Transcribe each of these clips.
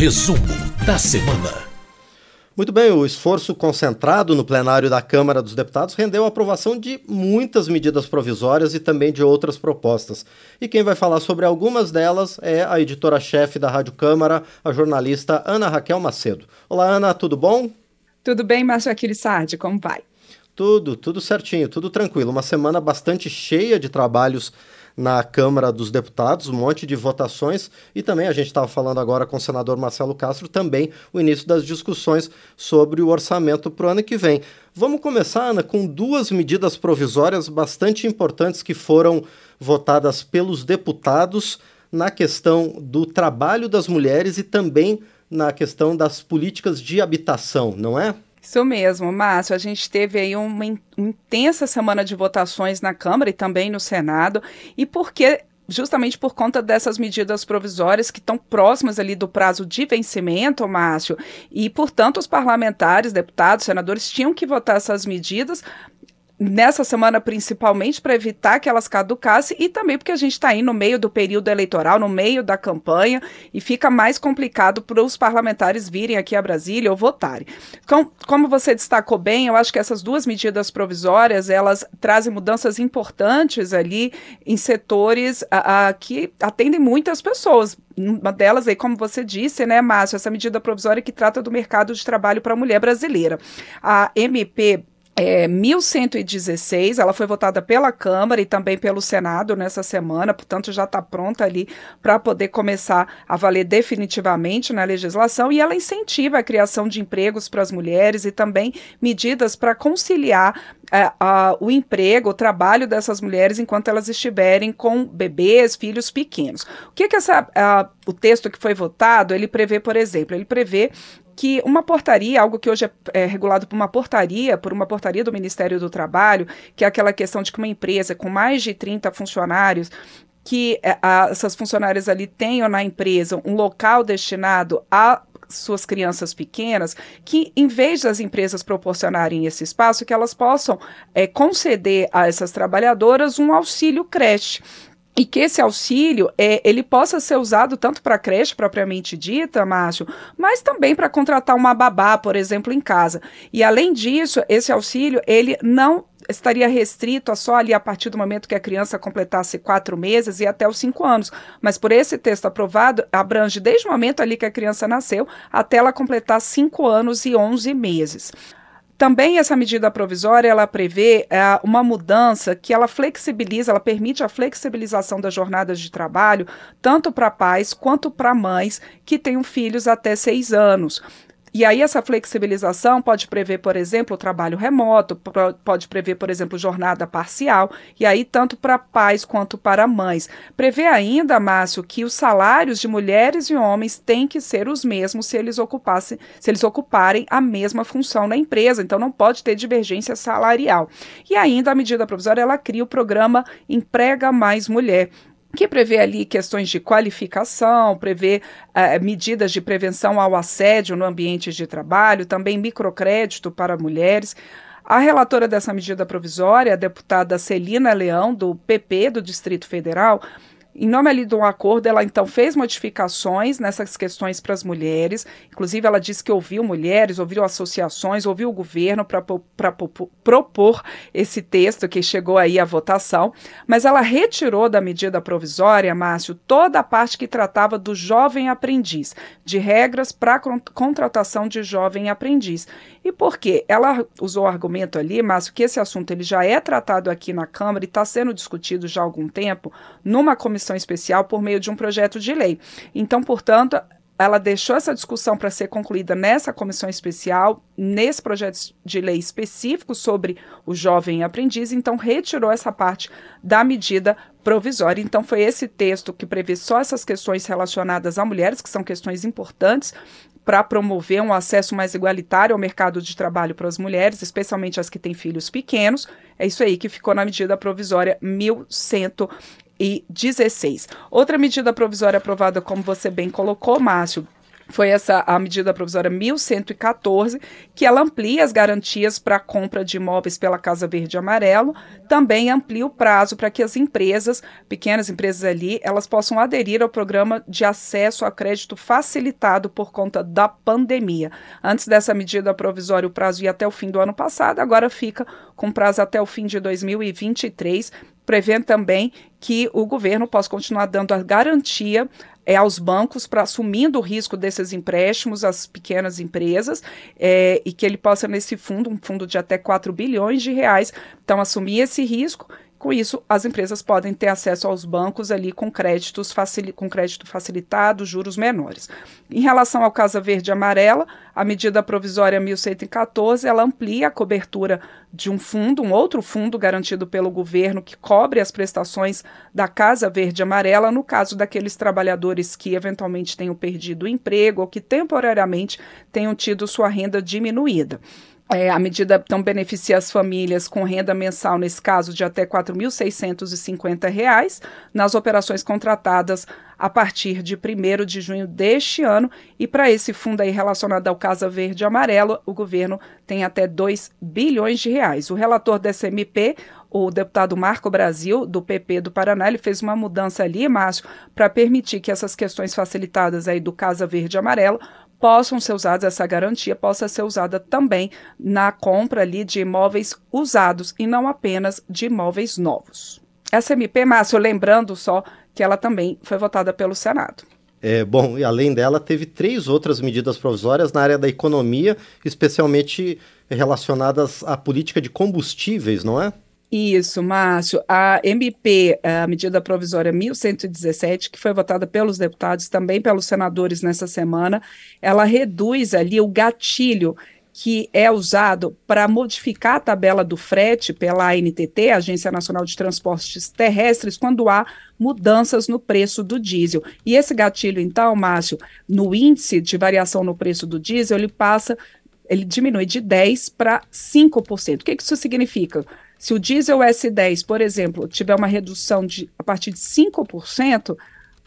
Resumo da semana. Muito bem, o esforço concentrado no plenário da Câmara dos Deputados rendeu a aprovação de muitas medidas provisórias e também de outras propostas. E quem vai falar sobre algumas delas é a editora-chefe da Rádio Câmara, a jornalista Ana Raquel Macedo. Olá, Ana, tudo bom? Tudo bem, Márcio Aquiles Sardi, como vai? Tudo, tudo certinho, tudo tranquilo. Uma semana bastante cheia de trabalhos na Câmara dos Deputados, um monte de votações e também a gente estava falando agora com o senador Marcelo Castro também o início das discussões sobre o orçamento para o ano que vem. Vamos começar, Ana, com duas medidas provisórias bastante importantes que foram votadas pelos deputados na questão do trabalho das mulheres e também na questão das políticas de habitação, não é? Isso mesmo, Márcio. A gente teve aí uma, in uma intensa semana de votações na Câmara e também no Senado. E porque justamente por conta dessas medidas provisórias que estão próximas ali do prazo de vencimento, Márcio, e portanto os parlamentares, deputados, senadores tinham que votar essas medidas nessa semana principalmente para evitar que elas caducassem e também porque a gente está aí no meio do período eleitoral, no meio da campanha e fica mais complicado para os parlamentares virem aqui a Brasília ou votarem. Então, como você destacou bem, eu acho que essas duas medidas provisórias elas trazem mudanças importantes ali em setores a, a, que atendem muitas pessoas. Uma delas aí, como você disse, né, Márcio, essa medida provisória que trata do mercado de trabalho para a mulher brasileira. A MP é, 1116, ela foi votada pela Câmara e também pelo Senado nessa semana, portanto já está pronta ali para poder começar a valer definitivamente na legislação e ela incentiva a criação de empregos para as mulheres e também medidas para conciliar é, a, o emprego, o trabalho dessas mulheres enquanto elas estiverem com bebês, filhos pequenos. O que, que essa, a, o texto que foi votado, ele prevê, por exemplo, ele prevê que uma portaria, algo que hoje é, é, regulado por uma portaria, por uma portaria do Ministério do Trabalho, que é aquela questão de que uma empresa com mais de 30 funcionários que é, a, essas funcionárias ali tenham na empresa um local destinado a suas crianças pequenas, que em vez das empresas proporcionarem esse espaço, que elas possam é, conceder a essas trabalhadoras um auxílio creche e que esse auxílio é, ele possa ser usado tanto para creche propriamente dita, Márcio, mas também para contratar uma babá, por exemplo, em casa. E além disso, esse auxílio ele não estaria restrito a só ali a partir do momento que a criança completasse quatro meses e até os cinco anos. Mas por esse texto aprovado, abrange desde o momento ali que a criança nasceu até ela completar cinco anos e onze meses. Também essa medida provisória ela prevê é, uma mudança que ela flexibiliza, ela permite a flexibilização das jornadas de trabalho tanto para pais quanto para mães que tenham filhos até seis anos. E aí essa flexibilização pode prever, por exemplo, o trabalho remoto, pode prever, por exemplo, jornada parcial, e aí tanto para pais quanto para mães. Prevê ainda, Márcio, que os salários de mulheres e homens têm que ser os mesmos se eles ocupassem, se eles ocuparem a mesma função na empresa, então não pode ter divergência salarial. E ainda a medida provisória ela cria o programa Emprega Mais Mulher, que prevê ali questões de qualificação, prevê uh, medidas de prevenção ao assédio no ambiente de trabalho, também microcrédito para mulheres. A relatora dessa medida provisória, a deputada Celina Leão, do PP do Distrito Federal, em nome ali de um acordo, ela então fez modificações nessas questões para as mulheres. Inclusive, ela disse que ouviu mulheres, ouviu associações, ouviu o governo para propor esse texto que chegou aí à votação. Mas ela retirou da medida provisória, Márcio, toda a parte que tratava do jovem aprendiz, de regras para contratação de jovem aprendiz. E por quê? Ela usou o argumento ali, Márcio, que esse assunto ele já é tratado aqui na Câmara e está sendo discutido já há algum tempo numa comissão especial por meio de um projeto de lei. Então, portanto, ela deixou essa discussão para ser concluída nessa comissão especial, nesse projeto de lei específico sobre o jovem aprendiz, então retirou essa parte da medida provisória. Então foi esse texto que prevê só essas questões relacionadas a mulheres, que são questões importantes para promover um acesso mais igualitário ao mercado de trabalho para as mulheres, especialmente as que têm filhos pequenos. É isso aí que ficou na medida provisória 1100 e 16. Outra medida provisória aprovada, como você bem colocou, Márcio, foi essa a medida provisória 1114, que ela amplia as garantias para a compra de imóveis pela Casa Verde e Amarelo, também amplia o prazo para que as empresas, pequenas empresas ali, elas possam aderir ao programa de acesso a crédito facilitado por conta da pandemia. Antes dessa medida provisória, o prazo ia até o fim do ano passado, agora fica com prazo até o fim de 2023 prevendo também que o governo possa continuar dando a garantia é, aos bancos para assumindo o risco desses empréstimos às pequenas empresas é, e que ele possa, nesse fundo, um fundo de até 4 bilhões de reais, então assumir esse risco com isso, as empresas podem ter acesso aos bancos ali com créditos com crédito facilitado, juros menores. Em relação ao Casa Verde e Amarela, a medida provisória 1114, ela amplia a cobertura de um fundo, um outro fundo garantido pelo governo que cobre as prestações da Casa Verde e Amarela no caso daqueles trabalhadores que eventualmente tenham perdido o emprego ou que temporariamente tenham tido sua renda diminuída. É, a medida então beneficia as famílias com renda mensal, nesse caso, de até R$ 4.650 nas operações contratadas a partir de 1 de junho deste ano. E para esse fundo aí relacionado ao Casa Verde e Amarelo, o governo tem até 2 bilhões de reais. O relator dessa MP, o deputado Marco Brasil, do PP do Paraná, ele fez uma mudança ali, Márcio, para permitir que essas questões facilitadas aí do Casa Verde e Amarelo possam ser usadas, essa garantia possa ser usada também na compra ali de imóveis usados e não apenas de imóveis novos. Essa MP, Márcio, lembrando só que ela também foi votada pelo Senado. É, bom, e além dela, teve três outras medidas provisórias na área da economia, especialmente relacionadas à política de combustíveis, não é? Isso, Márcio. A MP, a medida provisória 1117, que foi votada pelos deputados, também pelos senadores nessa semana, ela reduz ali o gatilho que é usado para modificar a tabela do frete pela ANTT, Agência Nacional de Transportes Terrestres, quando há mudanças no preço do diesel. E esse gatilho, então, Márcio, no índice de variação no preço do diesel, ele passa, ele diminui de 10% para 5%. O que, que isso significa? Se o diesel S10, por exemplo, tiver uma redução de a partir de 5%,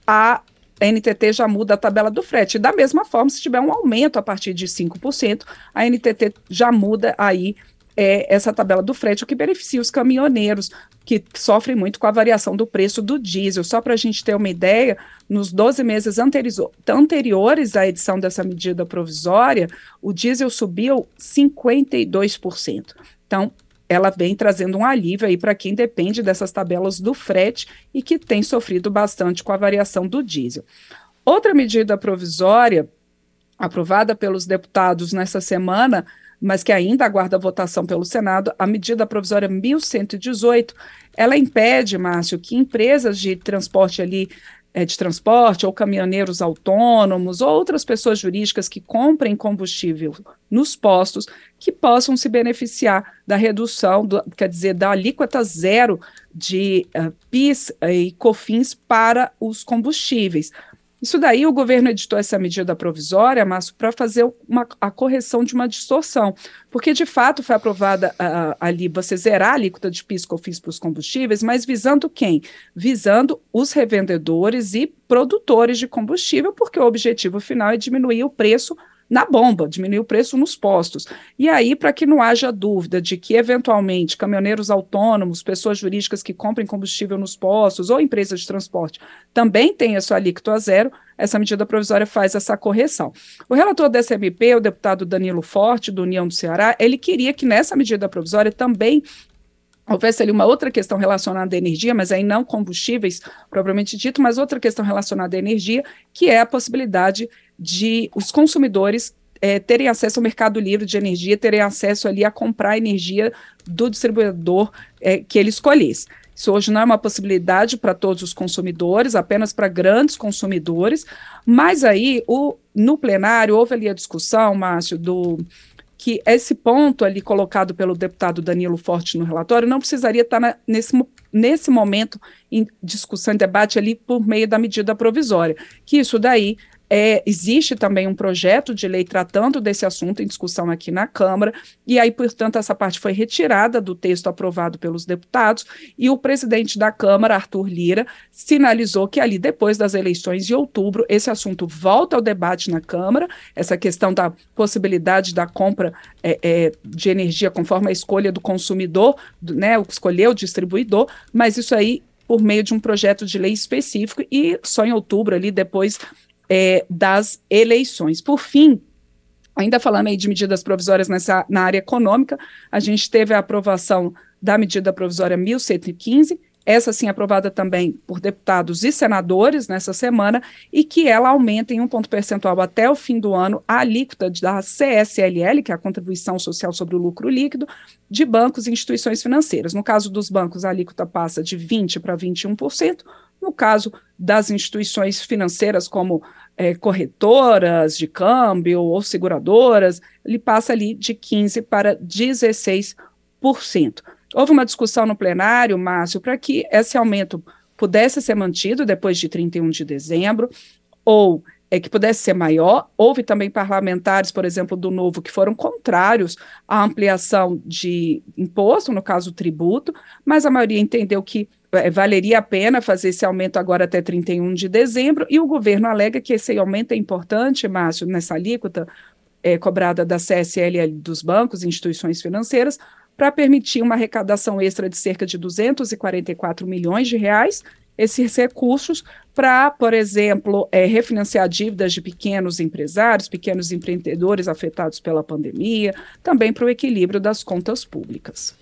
a NTT já muda a tabela do frete. Da mesma forma, se tiver um aumento a partir de 5%, a NTT já muda aí é, essa tabela do frete, o que beneficia os caminhoneiros, que sofrem muito com a variação do preço do diesel. Só para a gente ter uma ideia, nos 12 meses anteriores à edição dessa medida provisória, o diesel subiu 52%. Então, ela vem trazendo um alívio aí para quem depende dessas tabelas do frete e que tem sofrido bastante com a variação do diesel. Outra medida provisória aprovada pelos deputados nessa semana, mas que ainda aguarda votação pelo Senado, a medida provisória 1118, ela impede, Márcio, que empresas de transporte ali é, de transporte, ou caminhoneiros autônomos, ou outras pessoas jurídicas que comprem combustível nos postos, que possam se beneficiar da redução, do, quer dizer, da alíquota zero de uh, PIS e COFINS para os combustíveis. Isso daí o governo editou essa medida provisória, Márcio, para fazer uma, a correção de uma distorção, porque de fato foi aprovada uh, ali você zerar a alíquota de PIS COFINS para os combustíveis, mas visando quem? Visando os revendedores e produtores de combustível, porque o objetivo final é diminuir o preço na bomba, diminuir o preço nos postos. E aí, para que não haja dúvida de que, eventualmente, caminhoneiros autônomos, pessoas jurídicas que comprem combustível nos postos ou empresas de transporte também tenham a sua alíquota zero, essa medida provisória faz essa correção. O relator dessa MP, o deputado Danilo Forte, do União do Ceará, ele queria que nessa medida provisória também houvesse ali uma outra questão relacionada à energia, mas aí não combustíveis propriamente dito, mas outra questão relacionada à energia, que é a possibilidade de os consumidores é, terem acesso ao mercado livre de energia, terem acesso ali a comprar energia do distribuidor é, que ele escolhesse. Isso hoje não é uma possibilidade para todos os consumidores, apenas para grandes consumidores, mas aí o, no plenário houve ali a discussão, Márcio, do que esse ponto ali colocado pelo deputado Danilo Forte no relatório não precisaria estar na, nesse, nesse momento em discussão e debate ali por meio da medida provisória, que isso daí É, existe também um projeto de lei tratando desse assunto em discussão aqui na Câmara, e aí, portanto, essa parte foi retirada do texto aprovado pelos deputados, e o presidente da Câmara, Arthur Lira, sinalizou que ali, depois das eleições de outubro, esse assunto volta ao debate na Câmara, essa questão da possibilidade da compra é, é, de energia conforme a escolha do consumidor, do, né, escolher o distribuidor, mas isso aí por meio de um projeto de lei específico e só em outubro ali depois é, das eleições. Por fim, ainda falando aí de medidas provisórias nessa, na área econômica, a gente teve a aprovação da medida provisória 1115, essa sim aprovada também por deputados e senadores nessa semana, e que ela aumenta em um ponto percentual até o fim do ano a alíquota da CSLL, que é a Contribuição Social sobre o Lucro Líquido, de bancos e instituições financeiras. No caso dos bancos, a alíquota passa de 20% para 21%, no caso das instituições financeiras, como é, corretoras de câmbio ou seguradoras, ele passa ali de 15% para 16%. Houve uma discussão no plenário, Márcio, para que esse aumento pudesse ser mantido depois de 31 de dezembro, ou é, que pudesse ser maior. Houve também parlamentares, por exemplo, do Novo, que foram contrários à ampliação de imposto, no caso tributo, mas a maioria entendeu que é, valeria a pena fazer esse aumento agora até 31 de dezembro, e o governo alega que esse aumento é importante, Márcio, nessa alíquota é, cobrada da CSL dos bancos e instituições financeiras, para permitir uma arrecadação extra de cerca de 244 milhões de reais, esses recursos para, por exemplo, é, refinanciar dívidas de pequenos empresários, pequenos empreendedores afetados pela pandemia, também para o equilíbrio das contas públicas.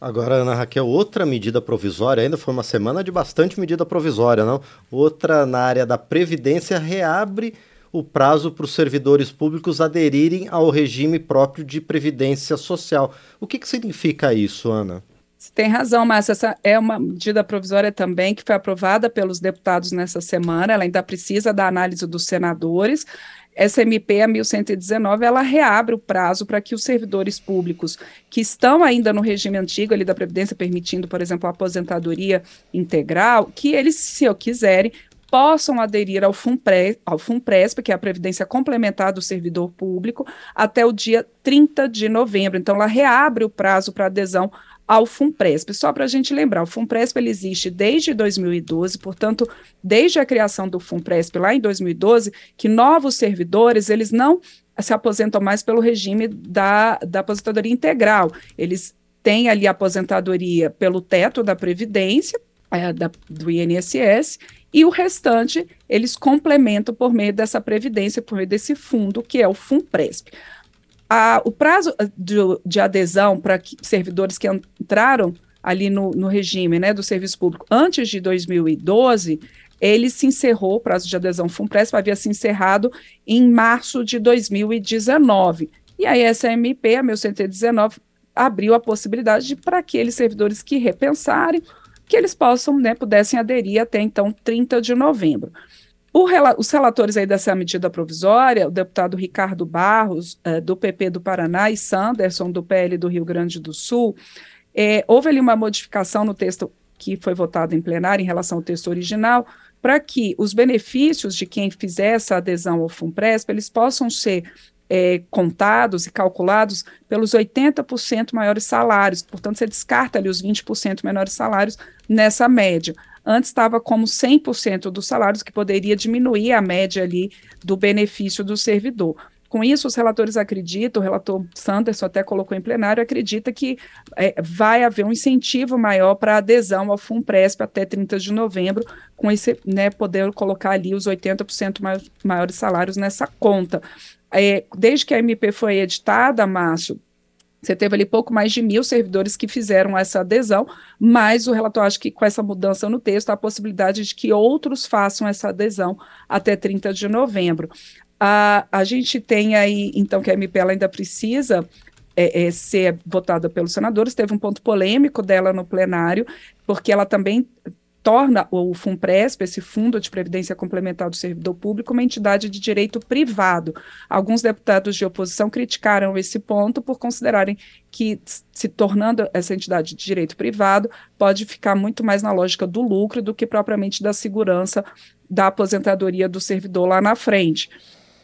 Agora, Ana Raquel, outra medida provisória, ainda foi uma semana de bastante medida provisória, não? Outra na área da Previdência reabre o prazo para os servidores públicos aderirem ao regime próprio de previdência social. O que, que significa isso, Ana? Você tem razão, Márcia. Essa é uma medida provisória também que foi aprovada pelos deputados nessa semana. Ela ainda precisa da análise dos senadores essa MP, a 1119, ela reabre o prazo para que os servidores públicos que estão ainda no regime antigo ali da Previdência, permitindo, por exemplo, a aposentadoria integral, que eles, se eu quiserem, possam aderir ao FUNPRESP, ao FUNPRESP, que é a Previdência Complementar do Servidor Público, até o dia 30 de novembro. Então, ela reabre o prazo para adesão ao FUNPRESP. Só para a gente lembrar, o FUNPRESP ele existe desde 2012, portanto, desde a criação do FUNPRESP lá em 2012, que novos servidores, eles não se aposentam mais pelo regime da, da aposentadoria integral. Eles têm ali a aposentadoria pelo teto da Previdência, é, da, do INSS, e o restante eles complementam por meio dessa Previdência, por meio desse fundo, que é o FUNPRESP a, o prazo eh, de, de adesão para servidores que entraram ali no, no regime né, do serviço público antes de 2012, ele se encerrou, o prazo de adesão FUNPRESP havia se encerrado em março de 2019. E aí essa MP, a 1119, abriu a possibilidade para aqueles servidores que repensarem, que eles possam, né, pudessem aderir até então 30 de novembro. Rela os relatores aí dessa medida provisória, o deputado Ricardo Barros, uh, do PP do Paraná, e Sanderson, do PL do Rio Grande do Sul, é, houve ali uma modificação no texto que foi votado em plenário em relação ao texto original, para que os benefícios de quem fizer essa adesão ao FUNPRESP, eles possam ser é, contados e calculados pelos 80% maiores salários, portanto, você descarta ali os 20% menores salários nessa média. Antes estava como 100% dos salários, que poderia diminuir a média ali do benefício do servidor. Com isso, os relatores acreditam, o relator Sanderson até colocou em plenário, acredita que é, vai haver um incentivo maior para adesão ao FUNPRESP até 30 de novembro, com esse, né, poder colocar ali os 80% maiores salários nessa conta. É, desde que a MP foi editada, Márcio, você teve ali pouco mais de mil servidores que fizeram essa adesão, mas o relator acha que com essa mudança no texto há a possibilidade de que outros façam essa adesão até 30 de novembro. A, a gente tem aí, então, que a MP ainda precisa é, é, ser votada pelos senadores. Teve um ponto polêmico dela no plenário, porque ela também torna o FUNPRESP, esse Fundo de Previdência Complementar do Servidor Público, uma entidade de direito privado. Alguns deputados de oposição criticaram esse ponto por considerarem que, se tornando essa entidade de direito privado, pode ficar muito mais na lógica do lucro do que propriamente da segurança da aposentadoria do servidor lá na frente.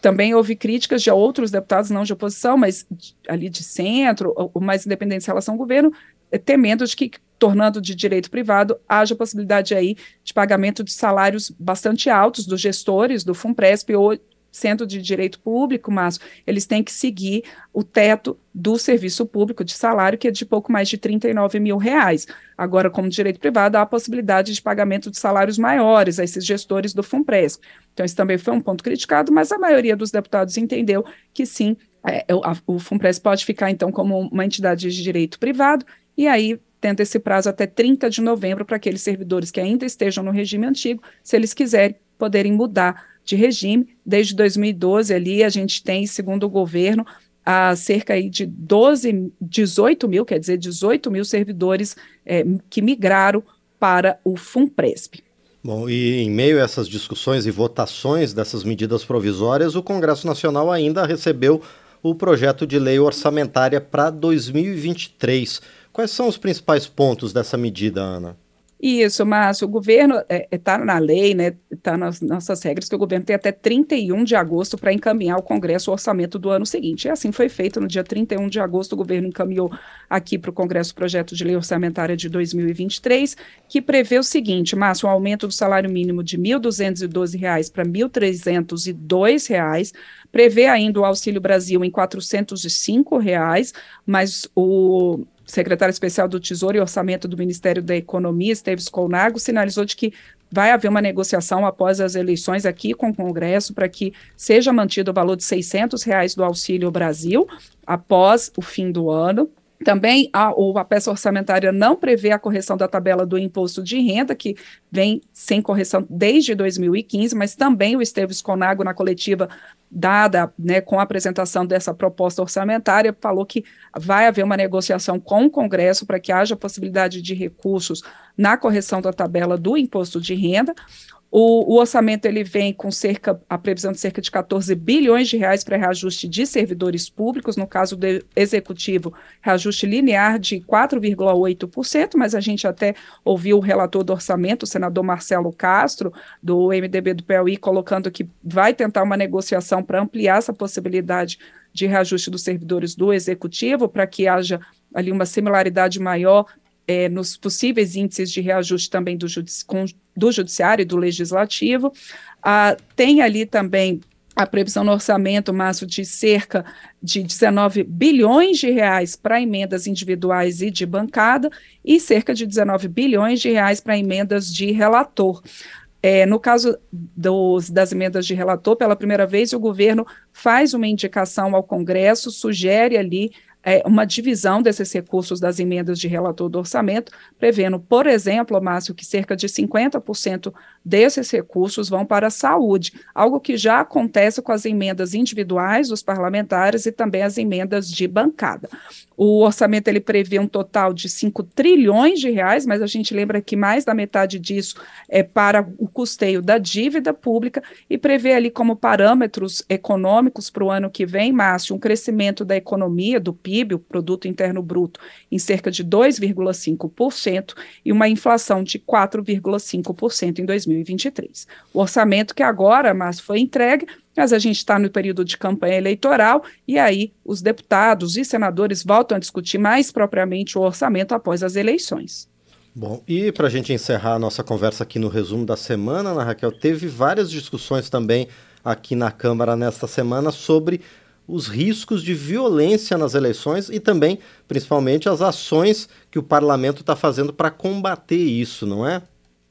Também houve críticas de outros deputados, não de oposição, mas ali de centro, ou mais independentes em relação ao governo, eh, temendo de que, tornando de direito privado, haja possibilidade aí de pagamento de salários bastante altos dos gestores do FUNPRESP ou sendo de direito público, mas eles têm que seguir o teto do serviço público de salário, que é de pouco mais de 39 mil reais. Agora, como direito privado, há a possibilidade de pagamento de salários maiores a esses gestores do FUNPRESP. Então, isso também foi um ponto criticado, mas a maioria dos deputados entendeu que sim, é, o FUNPRESP pode ficar, então, como uma entidade de direito privado, e aí tendo esse prazo até 30 de novembro para aqueles servidores que ainda estejam no regime antigo, se eles quiserem, poderem mudar de regime. Desde 2012 ali a gente tem, segundo o governo, a cerca de 12, 18 mil, quer dizer, 18 mil servidores é, que migraram para o FUNPRESP. Bom, e em meio a essas discussões e votações dessas medidas provisórias, o Congresso Nacional ainda recebeu o projeto de lei orçamentária para 2023. Quais são os principais pontos dessa medida, Ana? Isso, Márcio, o governo está é, é tá na lei, né, está nas nossas regras, que o governo tem até 31 de agosto para encaminhar ao Congresso o orçamento do ano seguinte. E assim foi feito, no dia 31 de agosto, o governo encaminhou aqui para o Congresso o projeto de lei orçamentária de 2023, que prevê o seguinte, Márcio, um aumento do salário mínimo de R$ 1.212 para R$ 1.302, prevê ainda o Auxílio Brasil em 405 reais, mas o secretário especial do Tesouro e Orçamento do Ministério da Economia, Esteves Colnago, sinalizou de que vai haver uma negociação após as eleições aqui com o Congresso para que seja mantido o valor de 600 reais do Auxílio Brasil após o fim do ano. Também a, a peça orçamentária não prevê a correção da tabela do imposto de renda, que vem sem correção desde 2015, mas também o Esteves Conago, na coletiva dada né, com a apresentação dessa proposta orçamentária, falou que vai haver uma negociação com o Congresso para que haja possibilidade de recursos na correção da tabela do imposto de renda. O, o, orçamento ele vem com cerca, a previsão de cerca de 14 bilhões de reais para reajuste de servidores públicos, no caso do executivo, reajuste linear de 4,8%, mas a gente até ouviu o relator do orçamento, o senador Marcelo Castro, do MDB do Piauí, colocando que vai tentar uma negociação para ampliar essa possibilidade de reajuste dos servidores do executivo, para que haja ali uma similaridade maior é, nos possíveis índices de reajuste também do, judici do Judiciário e do Legislativo. Ah, tem ali também a previsão no orçamento, Márcio, de cerca de 19 bilhões de reais para emendas individuais e de bancada e cerca de 19 bilhões de reais para emendas de relator. É, no caso dos, das emendas de relator, pela primeira vez, o governo faz uma indicação ao Congresso, sugere ali é, uma divisão desses recursos das emendas de relator do orçamento, prevendo, por exemplo, Márcio, que cerca de 50% desses recursos vão para a saúde, algo que já acontece com as emendas individuais dos parlamentares e também as emendas de bancada. O orçamento ele prevê um total de 5 trilhões de reais, mas a gente lembra que mais da metade disso é para o custeio da dívida pública e prevê ali como parâmetros econômicos para o ano que vem, Márcio, um crescimento da economia, do PIB, o produto interno bruto, em cerca de 2,5% e uma inflação de 4,5% em 2023. O orçamento que agora, Márcio, foi entregue mas a gente está no período de campanha eleitoral e aí os deputados e senadores voltam a discutir mais propriamente o orçamento após as eleições. Bom, e para a gente encerrar a nossa conversa aqui no resumo da semana, Ana Raquel, teve várias discussões também aqui na Câmara nesta semana sobre os riscos de violência nas eleições e também, principalmente, as ações que o parlamento está fazendo para combater isso, não é?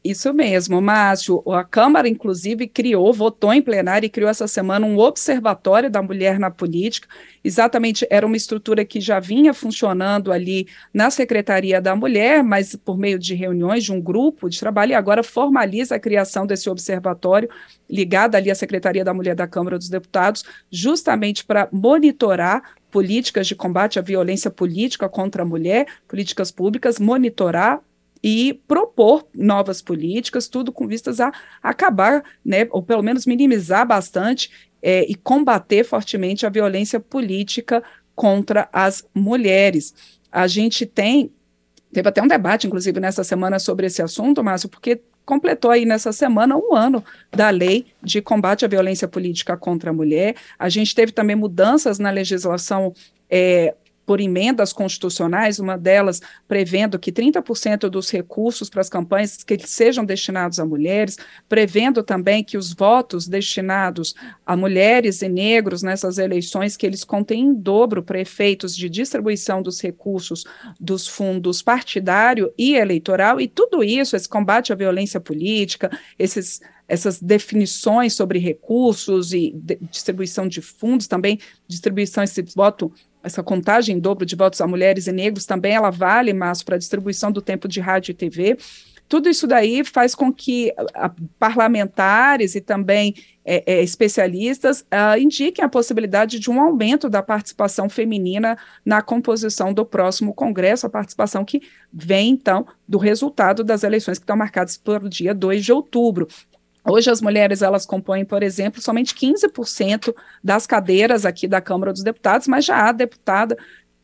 Isso mesmo, Márcio. A Câmara, inclusive, criou, votou em plenário e criou essa semana um observatório da mulher na política. Exatamente, era uma estrutura que já vinha funcionando ali na Secretaria da Mulher, mas por meio de reuniões de um grupo de trabalho, e agora formaliza a criação desse observatório ligado ali à Secretaria da Mulher da Câmara dos Deputados, justamente para monitorar políticas de combate à violência política contra a mulher, políticas públicas, monitorar e propor novas políticas, tudo com vistas a acabar, né, ou pelo menos minimizar bastante é, e combater fortemente a violência política contra as mulheres. A gente tem, teve até um debate, inclusive, nessa semana sobre esse assunto, Márcio, porque completou aí nessa semana um ano da lei de combate à violência política contra a mulher. A gente teve também mudanças na legislação é, por emendas constitucionais, uma delas prevendo que 30% dos recursos para as campanhas que sejam destinados a mulheres, prevendo também que os votos destinados a mulheres e negros nessas eleições, que eles contêm em dobro para efeitos de distribuição dos recursos dos fundos partidário e eleitoral, e tudo isso, esse combate à violência política, esses essas definições sobre recursos e de, distribuição de fundos, também distribuição esse voto essa contagem em dobro de votos a mulheres e negros também ela vale, mas para a distribuição do tempo de rádio e TV. Tudo isso daí faz com que a, parlamentares e também é, é, especialistas uh, indiquem a possibilidade de um aumento da participação feminina na composição do próximo Congresso, a participação que vem, então, do resultado das eleições que estão marcadas para o dia 2 de outubro. Hoje as mulheres elas compõem, por exemplo, somente 15% das cadeiras aqui da Câmara dos Deputados, mas já há deputada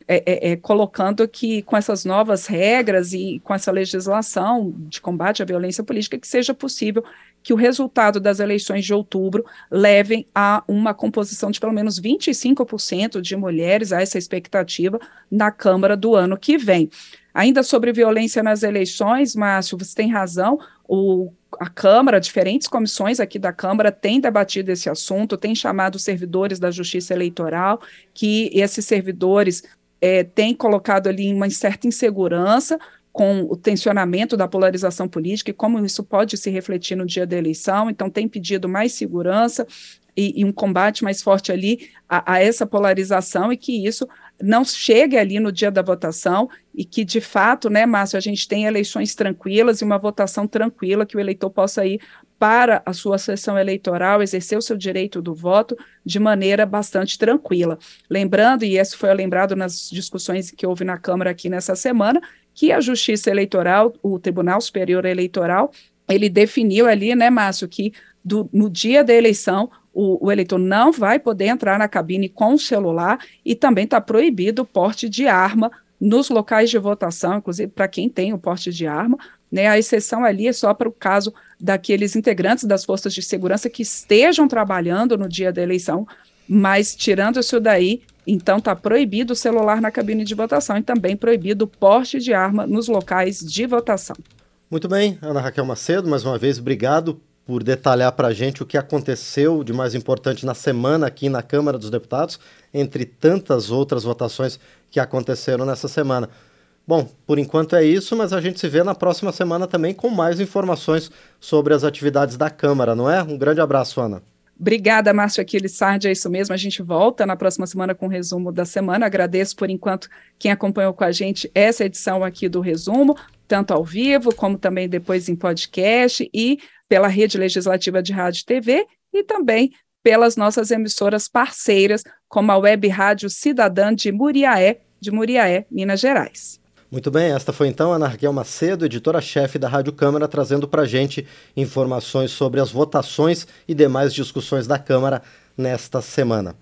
é, é, é, colocando que com essas novas regras e com essa legislação de combate à violência política que seja possível que o resultado das eleições de outubro levem a uma composição de pelo menos 25% de mulheres a essa expectativa na Câmara do ano que vem. Ainda sobre violência nas eleições, Márcio, você tem razão, o a Câmara, diferentes comissões aqui da Câmara têm debatido esse assunto, têm chamado servidores da Justiça Eleitoral, que esses servidores é, têm colocado ali uma certa insegurança com o tensionamento da polarização política e como isso pode se refletir no dia da eleição, então tem pedido mais segurança e, e um combate mais forte ali a, a essa polarização e que isso não chegue ali no dia da votação e que, de fato, né, Márcio, a gente tenha eleições tranquilas e uma votação tranquila, que o eleitor possa ir para a sua sessão eleitoral, exercer o seu direito do voto de maneira bastante tranquila. Lembrando, e isso foi lembrado nas discussões que houve na Câmara aqui nessa semana, que a Justiça Eleitoral, o Tribunal Superior Eleitoral, ele definiu ali, né, Márcio, que do, no dia da eleição o, o, eleitor não vai poder entrar na cabine com o celular e também está proibido o porte de arma nos locais de votação, inclusive para quem tem o porte de arma. Né, a exceção ali é só para o caso daqueles integrantes das forças de segurança que estejam trabalhando no dia da eleição, mas tirando isso daí, então está proibido o celular na cabine de votação e também proibido o porte de arma nos locais de votação. Muito bem, Ana Raquel Macedo, mais uma vez, obrigado por detalhar para a gente o que aconteceu de mais importante na semana aqui na Câmara dos Deputados, entre tantas outras votações que aconteceram nessa semana. Bom, por enquanto é isso, mas a gente se vê na próxima semana também com mais informações sobre as atividades da Câmara, não é? Um grande abraço, Ana. Obrigada, Márcio Aquiles Sardi, é isso mesmo. A gente volta na próxima semana com o resumo da semana. Agradeço por enquanto quem acompanhou com a gente essa edição aqui do resumo, tanto ao vivo como também depois em podcast e pela rede legislativa de rádio e TV e também pelas nossas emissoras parceiras, como a Web Rádio Cidadã de Muriaé, de Muriaé, Minas Gerais. Muito bem, esta foi então a Ana Raquel Macedo, editora-chefe da Rádio Câmara, trazendo para a gente informações sobre as votações e demais discussões da Câmara nesta semana.